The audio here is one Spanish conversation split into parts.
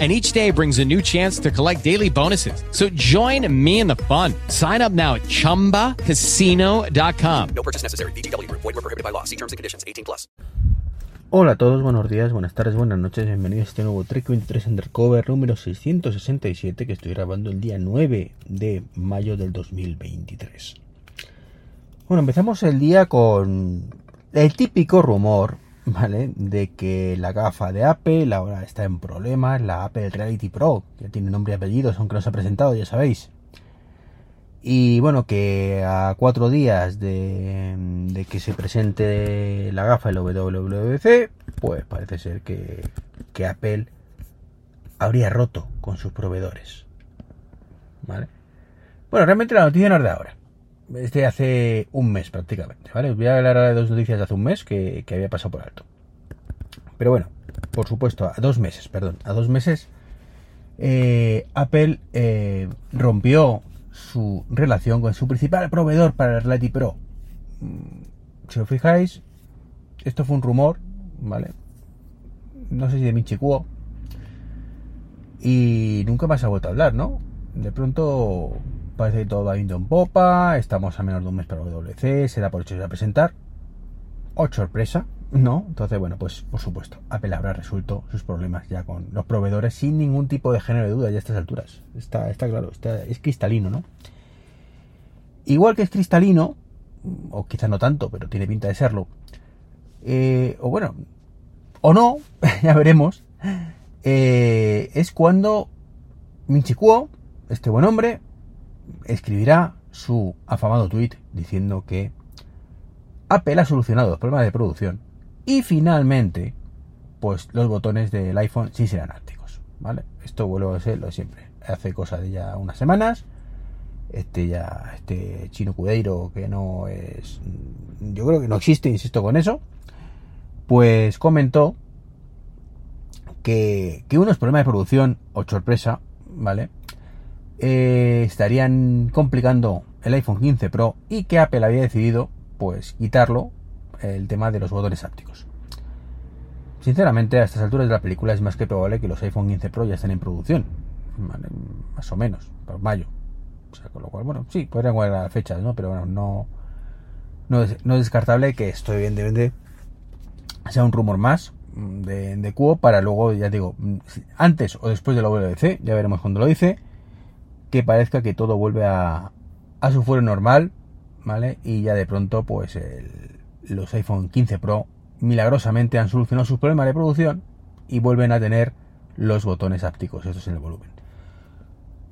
and each day brings a new chance to collect daily bonuses. So join me in the fun. Sign up now at ChumbaCasino.com. No purchase necessary. BGW. Void were prohibited by law. See terms and conditions. 18 plus. Hola a todos, buenos días, buenas tardes, buenas noches, bienvenidos a este nuevo Trek 23 Undercover número 667 que estoy grabando el día 9 de mayo del 2023. Bueno, empezamos el día con el típico rumor ¿vale? De que la gafa de Apple ahora está en problemas, la Apple Reality Pro, que tiene nombre y apellidos, aunque no se ha presentado, ya sabéis. Y bueno, que a cuatro días de, que se presente la gafa el WWDC, pues parece ser que, que Apple habría roto con sus proveedores. ¿Vale? Bueno, realmente la noticia no es de ahora este hace un mes prácticamente, ¿vale? Os voy a hablar ahora de dos noticias de hace un mes que, había pasado por alto. Pero bueno, por supuesto, a dos meses, perdón, a dos meses, eh, Apple eh, rompió su relación con su principal proveedor para el Reality Pro. Mm, si os fijáis, esto fue un rumor, ¿vale? No sé si de Minchi Y nunca más ha vuelto a hablar, ¿no? De pronto Parece que todo va viendo en popa, estamos a menos de un mes para WC, se da por hecho de presentar. O sorpresa, ¿no? Entonces, bueno, pues por supuesto, Apple habrá resuelto sus problemas ya con los proveedores sin ningún tipo de género de duda ya a estas alturas. Está, está claro, está, es cristalino, ¿no? Igual que es cristalino, o quizá no tanto, pero tiene pinta de serlo, eh, o bueno, o no, ya veremos, eh, es cuando Minchikuo, este buen hombre, escribirá su afamado tweet diciendo que Apple ha solucionado los problemas de producción y finalmente, pues los botones del iPhone sí serán ápticos, ¿vale? Esto vuelvo a ser lo de siempre. Hace cosa de ya unas semanas, este ya, este chino cudeiro que no es, yo creo que no existe, insisto con eso, pues comentó que, que unos problemas de producción, o sorpresa, ¿vale? Eh, estarían complicando el iPhone 15 Pro y que Apple había decidido pues quitarlo el tema de los botones ápticos. Sinceramente, a estas alturas de la película es más que probable que los iPhone 15 Pro ya estén en producción. Más o menos, por mayo. O sea, con lo cual, bueno, sí, podrían guardar fechas, ¿no? Pero bueno, no, no, es, descartable que esto evidentemente sea un rumor más de, de Cuo para luego, ya digo, antes o después de la WC, ya veremos cuando lo dice que parezca que todo vuelve a, a su fuero normal, ¿vale? Y ya de pronto, pues los iPhone 15 Pro milagrosamente han solucionado sus problemas de producción y vuelven a tener los botones ápticos, estos en el volumen.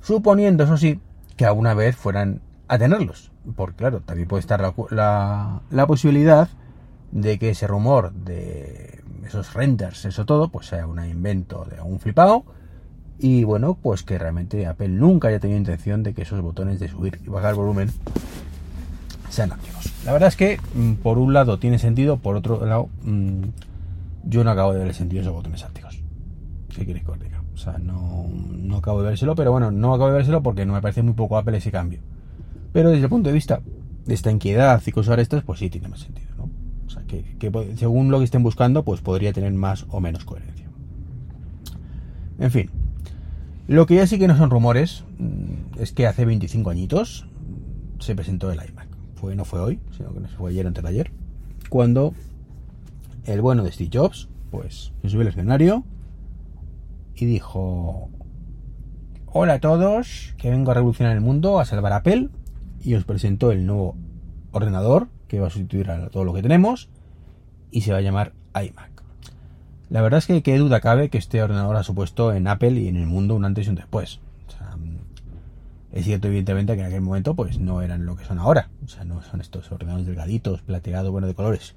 Suponiendo, eso sí, que alguna vez fueran a tenerlos. Porque claro, también puede estar la, la, posibilidad de que ese rumor de esos renders, eso todo, pues sea un invento de un flipado y bueno, pues que realmente Apple nunca haya tenido intención de que esos botones de subir y bajar volumen sean activos. La verdad es que mm, por un lado tiene sentido, por otro lado mm, yo no acabo de ver el sentido de esos botones ápticos. ¿Qué queréis que os diga? O sea, no, no acabo de verselo, pero bueno, no acabo de verselo porque no me parece muy poco Apple ese cambio. Pero desde el punto de vista de esta inquietud y cosas estas, pues sí tiene más sentido, ¿no? O sea, que según lo que estén buscando, pues podría tener más o menos coherencia. En fin, lo que ya sí que no son rumores mm, es que hace 25 añitos se presentó el iMac. Fue, no fue hoy, sino que fue ayer antes de ayer. Cuando el bueno de Steve Jobs, pues se subió al escenario y dijo: Hola a todos, que vengo a revolucionar el mundo, a salvar Apple. Y os presentó el nuevo ordenador que va a sustituir a todo lo que tenemos y se va a llamar iMac. La verdad es que qué duda cabe que este ordenador ha supuesto en Apple y en el mundo un antes y un después. es cierto, evidentemente, que en aquel momento pues no eran lo que son ahora. O sea, no son estos ordenadores delgaditos, plateados, bueno, de colores.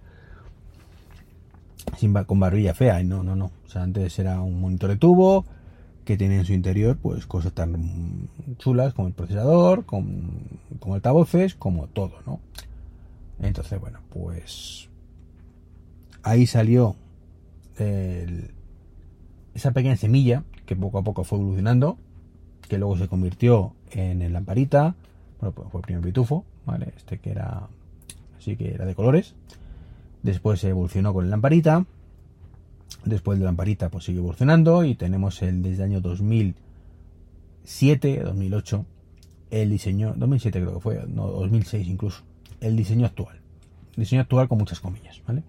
Sin, con barbilla fea. No, no, no. O sea, antes era un monitor de tubo que tenía en su interior pues cosas tan chulas como el procesador, como, como altavoces, como todo, ¿no? Entonces, bueno, pues ahí salió esa pequeña semilla que poco a poco fue evolucionando, que luego se convirtió en el lamparita, bueno, pues fue el primer pitufo, ¿vale? Este que era, sí que era de colores. Después se evolucionó con el lamparita. Después de lamparita, pues sigue evolucionando y tenemos el desde el año 2007, 2008, el diseño, 2007 creo que fue, no, 2006 incluso, el diseño actual. Diseño actual con muchas comillas, ¿vale?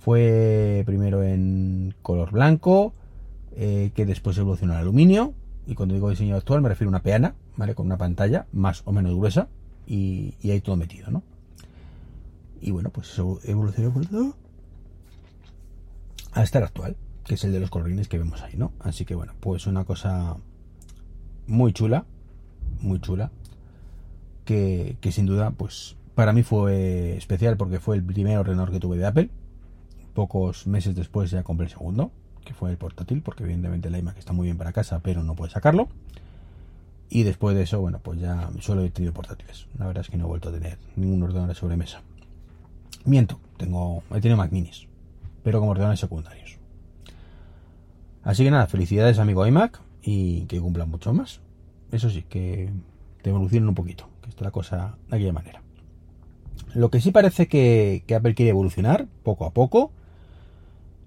Fue primero en color blanco, eh, que después evolucionó al aluminio. Y cuando digo diseño actual me refiero a una peana, ¿vale? Con una pantalla más o menos gruesa y, y ahí todo metido, ¿no? Y bueno, pues eso evolucionó hasta el actual, que es el de los colorines que vemos ahí, ¿no? Así que bueno, pues una cosa muy chula, muy chula, que, que sin duda, pues para mí fue especial porque fue el primer ordenador que tuve de Apple. Pocos meses después ya compré el segundo, que fue el portátil, porque evidentemente el iMac está muy bien para casa, pero no puede sacarlo. Y después de eso, bueno, pues ya solo he tenido portátiles. La verdad es que no he vuelto a tener ningún ordenador de sobremesa. Miento, tengo, he tenido Mac minis, pero como ordenadores secundarios. Así que nada, felicidades amigo iMac y que cumplan mucho más. Eso sí, que te evolucionen un poquito, que está la cosa de aquella manera. Lo que sí parece que, que Apple quiere evolucionar poco a poco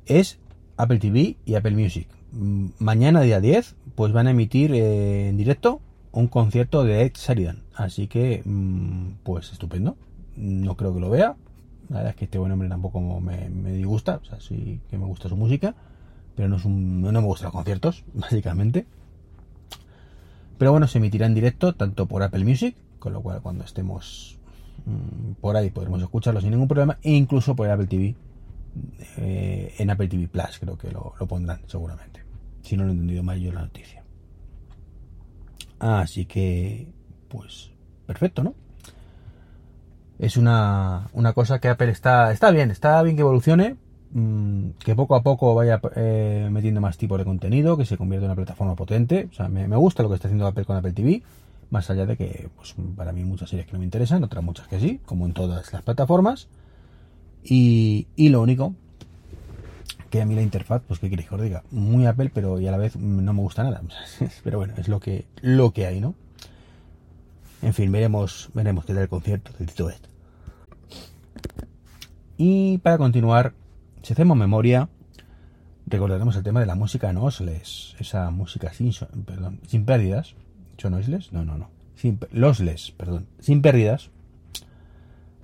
es Apple TV y Apple Music. Mm, Mañana, día 10, pues van a emitir eh, en directo un concierto de Ed Sheridan. Así que, mm, pues estupendo. No creo que lo vea. La verdad es que este buen hombre tampoco me, me disgusta. O sea, sí que me gusta su música. Pero no, es un, no me gustan los conciertos, básicamente. Pero bueno, se emitirá en directo tanto por Apple Music, con lo cual cuando estemos mm, por ahí podremos escucharlo sin ningún problema, e incluso por Apple TV eh, en Apple TV Plus, creo que lo, pondrán seguramente. Si no lo he entendido mal yo la noticia. Así que, pues, perfecto, ¿no? Es una, una cosa que Apple está, está bien, está bien que evolucione, mm, que poco a poco vaya eh, metiendo más tipos de contenido, que se convierta en una plataforma potente. O sea, me, me gusta lo que está haciendo Apple con Apple TV, más allá de que, pues, para mí muchas series que no me interesan, otras muchas que sí, como en todas las plataformas. Y, lo único que a mí la interfaz, pues qué queréis que os diga, muy Apple, pero y a la vez no me gusta nada. pero bueno, es lo que, lo que hay, ¿no? En fin, veremos, veremos qué tal el concierto del Tito Ed. Y para continuar, si hacemos memoria, recordaremos el tema de la música noiseless, esa música sin, perdón, sin pérdidas. ¿Yo noiseless? No, no, no. Sin, perdón, sin pérdidas.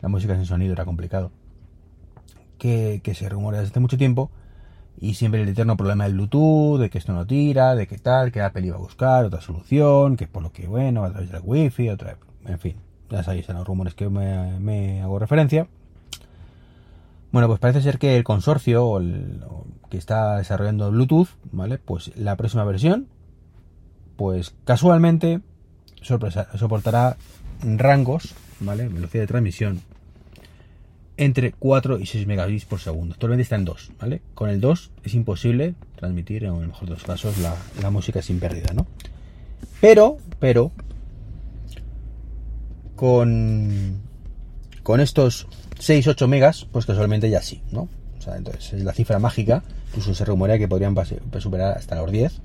La música sin sonido era complicado. Que, se rumorea desde hace mucho tiempo. Y siempre el eterno problema del Bluetooth, de que esto no tira, de que tal, que Apple iba a buscar otra solución, que por lo que, bueno, a través del Wi-Fi, otra En fin, ya sabéis en los rumores que me, hago referencia. Bueno, pues parece ser que el consorcio o el- que está desarrollando Bluetooth, ¿vale? Pues la próxima versión, pues casualmente sorpresa- soportará rangos, ¿vale? Velocidad de transmisión entre 4 y 6 megabits por segundo. Actualmente está en 2, ¿vale? Con el 2 es imposible transmitir, en el mejor de los casos, la, la música sin pérdida, ¿no? Pero, pero, con, con estos 6-8 megas, pues casualmente ya sí, ¿no? O sea, entonces es la cifra mágica, incluso se rumorea que podrían pase- superar hasta los 10,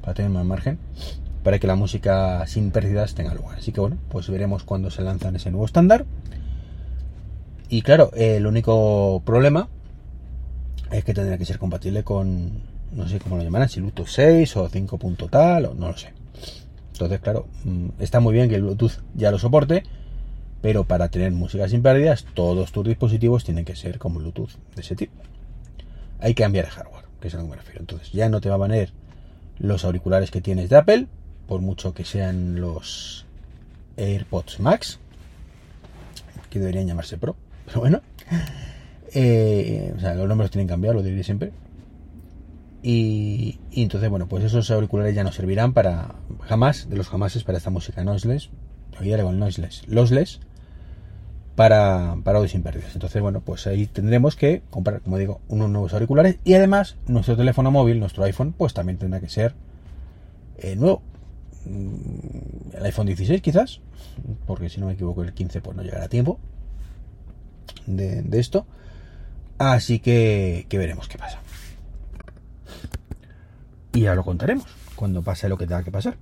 para tener más margen, para que la música sin pérdidas tenga lugar. Así que bueno, pues veremos cuando se lanzan ese nuevo estándar. Y claro, el único problema es que tendrá que ser compatible con, no sé cómo lo llamarán, si Bluetooth 6 o 5 punto tal, o no lo sé. Entonces, claro, mm, está muy bien que el Bluetooth ya lo soporte, pero para tener música sin pérdidas, todos tus dispositivos tienen que ser con Bluetooth de ese tipo. Hay que cambiar de hardware, que es a lo que me refiero. Entonces, ya no te va a valer los auriculares que tienes de Apple, por mucho que sean los AirPods Max, que deberían llamarse Pro, pero bueno. Eh, o sea, los nombres tienen que cambiar, lo diré siempre. Y, y entonces, bueno, pues esos auriculares ya no servirán para jamás, de los jamases, para esta música noiseless. Olvídale con el noiseless. Lossless para, para audio sin pérdidas. Entonces, bueno, pues ahí tendremos que comprar, como digo, unos nuevos auriculares. Y además, nuestro teléfono móvil, nuestro iPhone, pues también tendrá que ser eh, nuevo. Mm, El iPhone 16 quizás, porque si no me equivoco el 15 pues no llegará a tiempo de, de esto. Así que, que veremos qué pasa. Y ya lo contaremos cuando pase lo que tenga que pasar.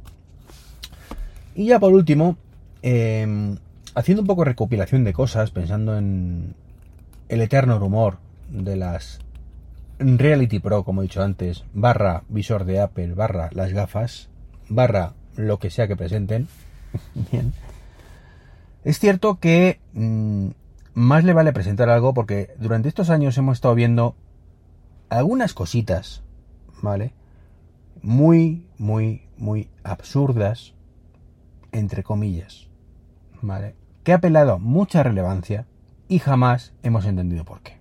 Y ya por último, em, haciendo un poco de recopilación de cosas, pensando en el eterno rumor de las Reality Pro, como he dicho antes, barra visor de Apple, barra las gafas, barra lo que sea que presenten. Bien. Es cierto que mm, más le vale presentar algo porque durante estos años hemos estado viendo algunas cositas, ¿vale? Muy, muy, muy absurdas, entre comillas, ¿vale? Que ha apelado mucha relevancia y jamás hemos entendido por qué.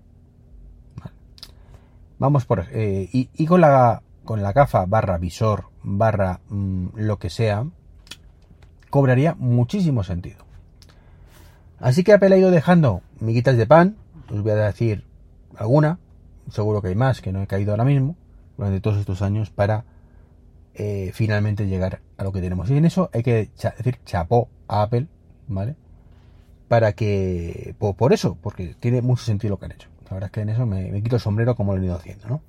Vamos por... Eh, y, con, la, con la gafa barra visor barra mm, lo que sea, cobraría muchísimo sentido. Así que ha ido dejando miguitas de pan, os voy a decir alguna, seguro que hay más que no he caído ahora mismo, durante todos estos años para eh, finalmente llegar a lo que tenemos. Y en eso hay que decir chapó a Apple, ¿vale? Para que, por, eso, porque tiene mucho sentido lo que han hecho. La verdad es que en eso me, quito el sombrero como lo he ido haciendo, ¿no?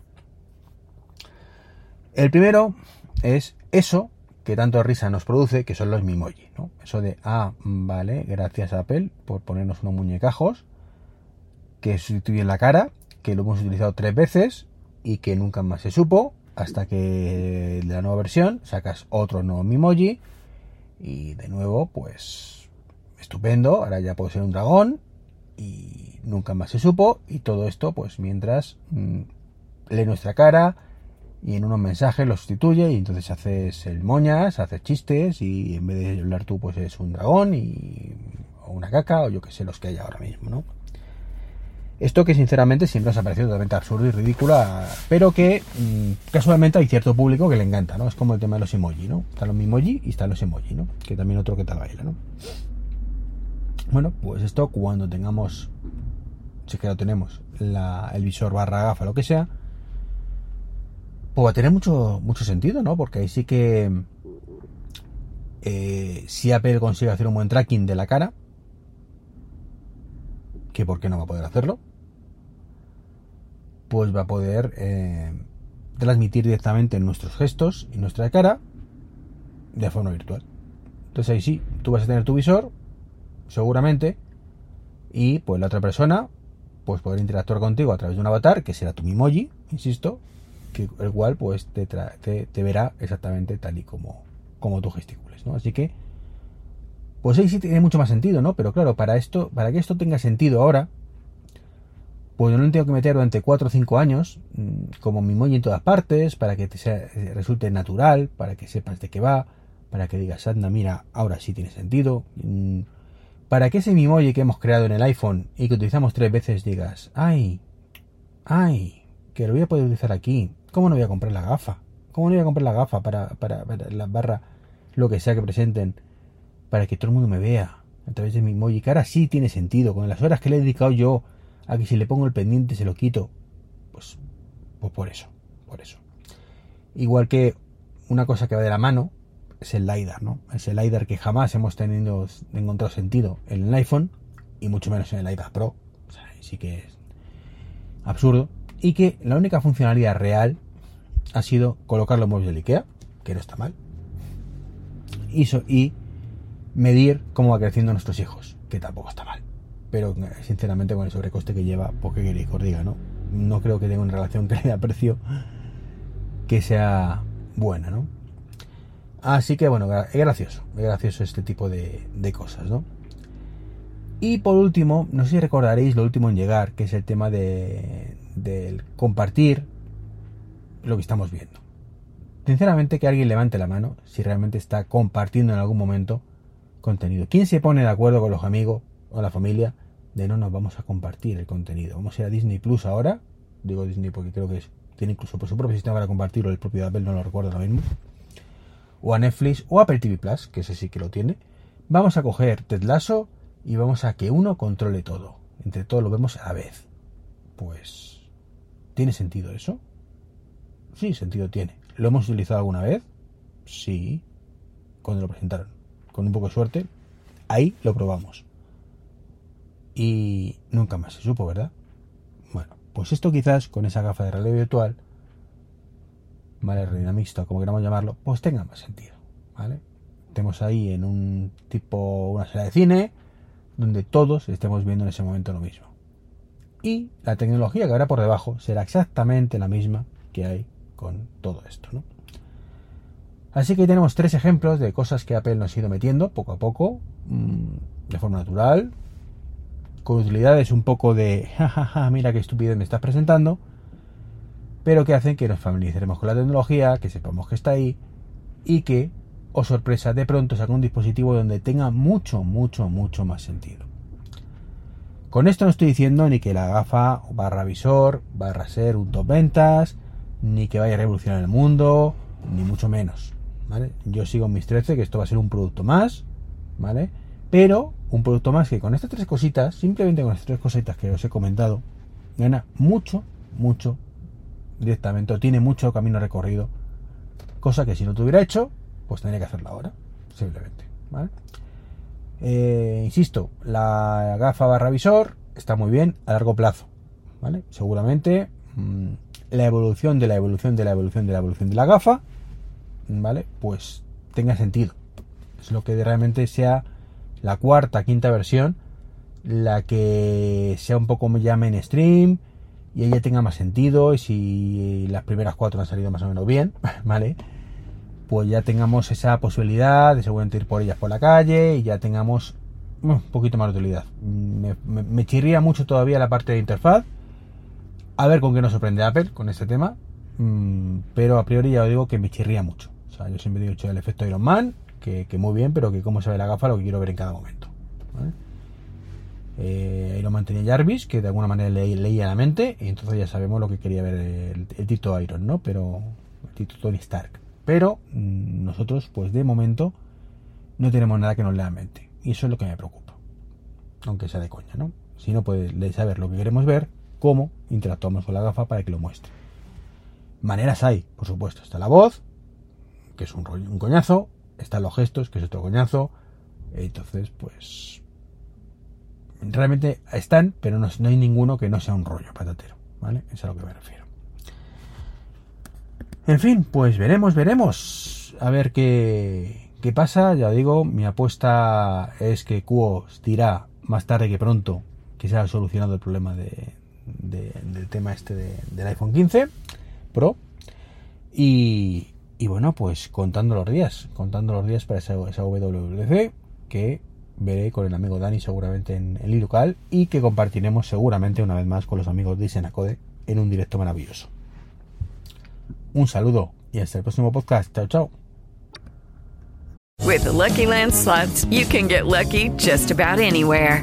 El primero es eso que tanto risa nos produce, que son los Mimoji, ¿no? Eso de, ah, vale, gracias a Apple por ponernos unos muñecajos que sustituyen la cara, que lo hemos utilizado tres veces y que nunca más se supo, hasta que la nueva versión sacas otro nuevo Mimoji y de nuevo, pues, estupendo, ahora ya puede ser un dragón y nunca más se supo y todo esto, pues, mientras mm, lee nuestra cara, y en unos mensajes lo sustituye y entonces haces el moñas, haces chistes y en vez de hablar tú pues es un dragón y, o una caca o yo que sé los que hay ahora mismo, ¿no? Esto que sinceramente siempre ha parecido totalmente absurdo y ridículo, pero que mm, casualmente hay cierto público que le encanta, ¿no? Es como el tema de los emoji, ¿no? Están los emoji y están los emoji, ¿no? Que también otro que tal baila, ¿no? Bueno, pues esto cuando tengamos, si que lo tenemos, el visor barra gafa, lo que sea, pues va a tener mucho, mucho sentido, ¿no? Porque ahí sí que eh, si Apple consigue hacer un buen tracking de la cara, que por qué no va a poder hacerlo, pues va a poder eh, transmitir directamente nuestros gestos y nuestra cara de forma virtual. Entonces ahí sí, tú vas a tener tu visor, seguramente, y pues la otra persona, pues poder interactuar contigo a través de un avatar, que será tu Mimoji, insisto, el cual pues te, te, verá exactamente tal y como, como tú gesticules, ¿no? Así que, pues ahí sí tiene mucho más sentido, ¿no? Pero claro, para esto, para que esto tenga sentido ahora, pues yo no tengo que meter durante 4 o 5 años mm, como mi moño en todas partes, para que te sea, resulte natural, para que sepas de qué va, para que digas, anda, mira, ahora sí tiene sentido. Mm, para que ese Mimoji que hemos creado en el iPhone y que utilizamos tres veces digas, ay, ay, que lo voy a poder utilizar aquí, ¿Cómo no voy a comprar la gafa? ¿Cómo no voy a comprar la gafa para, para, la barra, lo que sea que presenten, para que todo el mundo me vea a través de mi emoji? Que ahora sí tiene sentido, con las horas que le he dedicado yo a que si le pongo el pendiente se lo quito. Pues, pues por eso, por eso. Igual que una cosa que va de la mano es el LiDAR, ¿no? Es el LiDAR que jamás hemos tenido encontrado sentido en el iPhone y mucho menos en el iPad Pro. O sea, sí que es absurdo. Y que la única funcionalidad real ha sido colocar los muebles del IKEA, que no está mal, y, y medir cómo va creciendo nuestros hijos, que tampoco está mal. Pero sinceramente con el sobrecoste que lleva, ¿por qué queréis que os diga, no? No creo que tenga una relación calidad-precio que sea buena, ¿no? Así que bueno, es gracioso, es gracioso este tipo de, de cosas, ¿no? Y por último, no sé si recordaréis lo último en llegar, que es el tema de, del compartir lo que estamos viendo. Sinceramente que alguien levante la mano si realmente está compartiendo en algún momento contenido. ¿Quién se pone de acuerdo con los amigos o la familia de no nos vamos a compartir el contenido? Vamos a ir a Disney Plus ahora. Digo Disney porque creo que tiene incluso por su propio sistema para compartirlo, el propio Apple no lo recuerdo ahora mismo. O a Netflix o Apple TV Plus, que ese sí que lo tiene. Vamos a coger Ted Lasso y vamos a que uno controle todo. Entre todos lo vemos a vez. Pues, ¿tiene sentido eso? Sí, sentido tiene. ¿Lo hemos utilizado alguna vez? Sí, cuando lo presentaron. Con un poco de suerte, ahí lo probamos. Y nunca más se supo, ¿verdad? Bueno, Pues esto quizás con esa gafa de realidad virtual, ¿vale? Realidad mixta, como queramos llamarlo, pues tenga más sentido, ¿vale? Estemos ahí en un tipo, una sala de cine, donde todos estemos viendo en ese momento lo mismo. Y la tecnología que habrá por debajo será exactamente la misma que hay con todo esto, ¿no? Así que tenemos tres ejemplos de cosas que Apple nos ha ido metiendo poco a poco, mm, de forma natural, con utilidades un poco de, jajaja, mira qué estupidez me estás presentando, pero que hacen que nos familiaricemos con la tecnología, que sepamos que está ahí y que, o oh sorpresa, de pronto saca un dispositivo donde tenga mucho, mucho, mucho más sentido. Con esto no estoy diciendo ni que la gafa barra visor barra ser un top ventas, ni que vaya a revolucionar el mundo, ni mucho menos. Yo sigo en mis 13 que esto va a ser un producto más, ¿vale? Pero un producto más que con estas tres cositas, simplemente con estas tres cositas que os he comentado, gana mucho, mucho directamente, o tiene mucho camino recorrido, cosa que si no tuviera hecho, pues tendría que hacerlo ahora, simplemente, ¿vale? Eh, insisto, la gafa barra visor está muy bien a largo plazo, ¿vale? Seguramente mm, la evolución de la evolución de la evolución de la evolución de la gafa ¿vale? Pues tenga sentido. Es lo que realmente sea la cuarta, quinta versión, la que sea un poco ya mainstream y ella tenga más sentido y si las primeras cuatro han salido más o menos bien, ¿vale? Pues ya tengamos esa posibilidad de seguramente ir por ellas por la calle y ya tengamos un poquito más de utilidad. Me, me chirría mucho todavía la parte de interfaz. A ver con qué nos sorprende Apple con este tema. Mm, pero a priori ya os digo que me chirría mucho yo siempre digo hecho el efecto Iron Man, que, muy bien, pero que cómo se ve la gafa lo que quiero ver en cada momento. Eh, Iron Man tenía Jarvis, que de alguna manera leía la mente, y entonces ya sabemos lo que quería ver el, Tito Iron, ¿no? Pero el Tito Tony Stark. Pero mm, nosotros, pues de momento, no tenemos nada que nos lea la mente. Y eso es lo que me preocupa. Aunque sea de coña, ¿no? Si no puede saber lo que queremos ver, cómo interactuamos con la gafa para que lo muestre. Maneras hay, por supuesto. Está la voz, que es un, un coñazo, están los gestos, que es otro coñazo, entonces pues realmente están, pero no, hay ninguno que no sea un rollo patatero, ¿vale? Es a lo que me refiero. En fin, pues veremos, veremos. A ver qué, qué pasa. Ya digo, mi apuesta es que Cuo dirá más tarde que pronto que se ha solucionado el problema de, del tema este del iPhone 15 Pro. Y, bueno, pues contando los días, contando los días para esa, esa WWDC que veré con el amigo Dani seguramente en el local y que compartiremos seguramente una vez más con los amigos de Senacode en un directo maravilloso. Un saludo y hasta el próximo podcast. Chao, chao. With Lucky Land you can get lucky just about anywhere.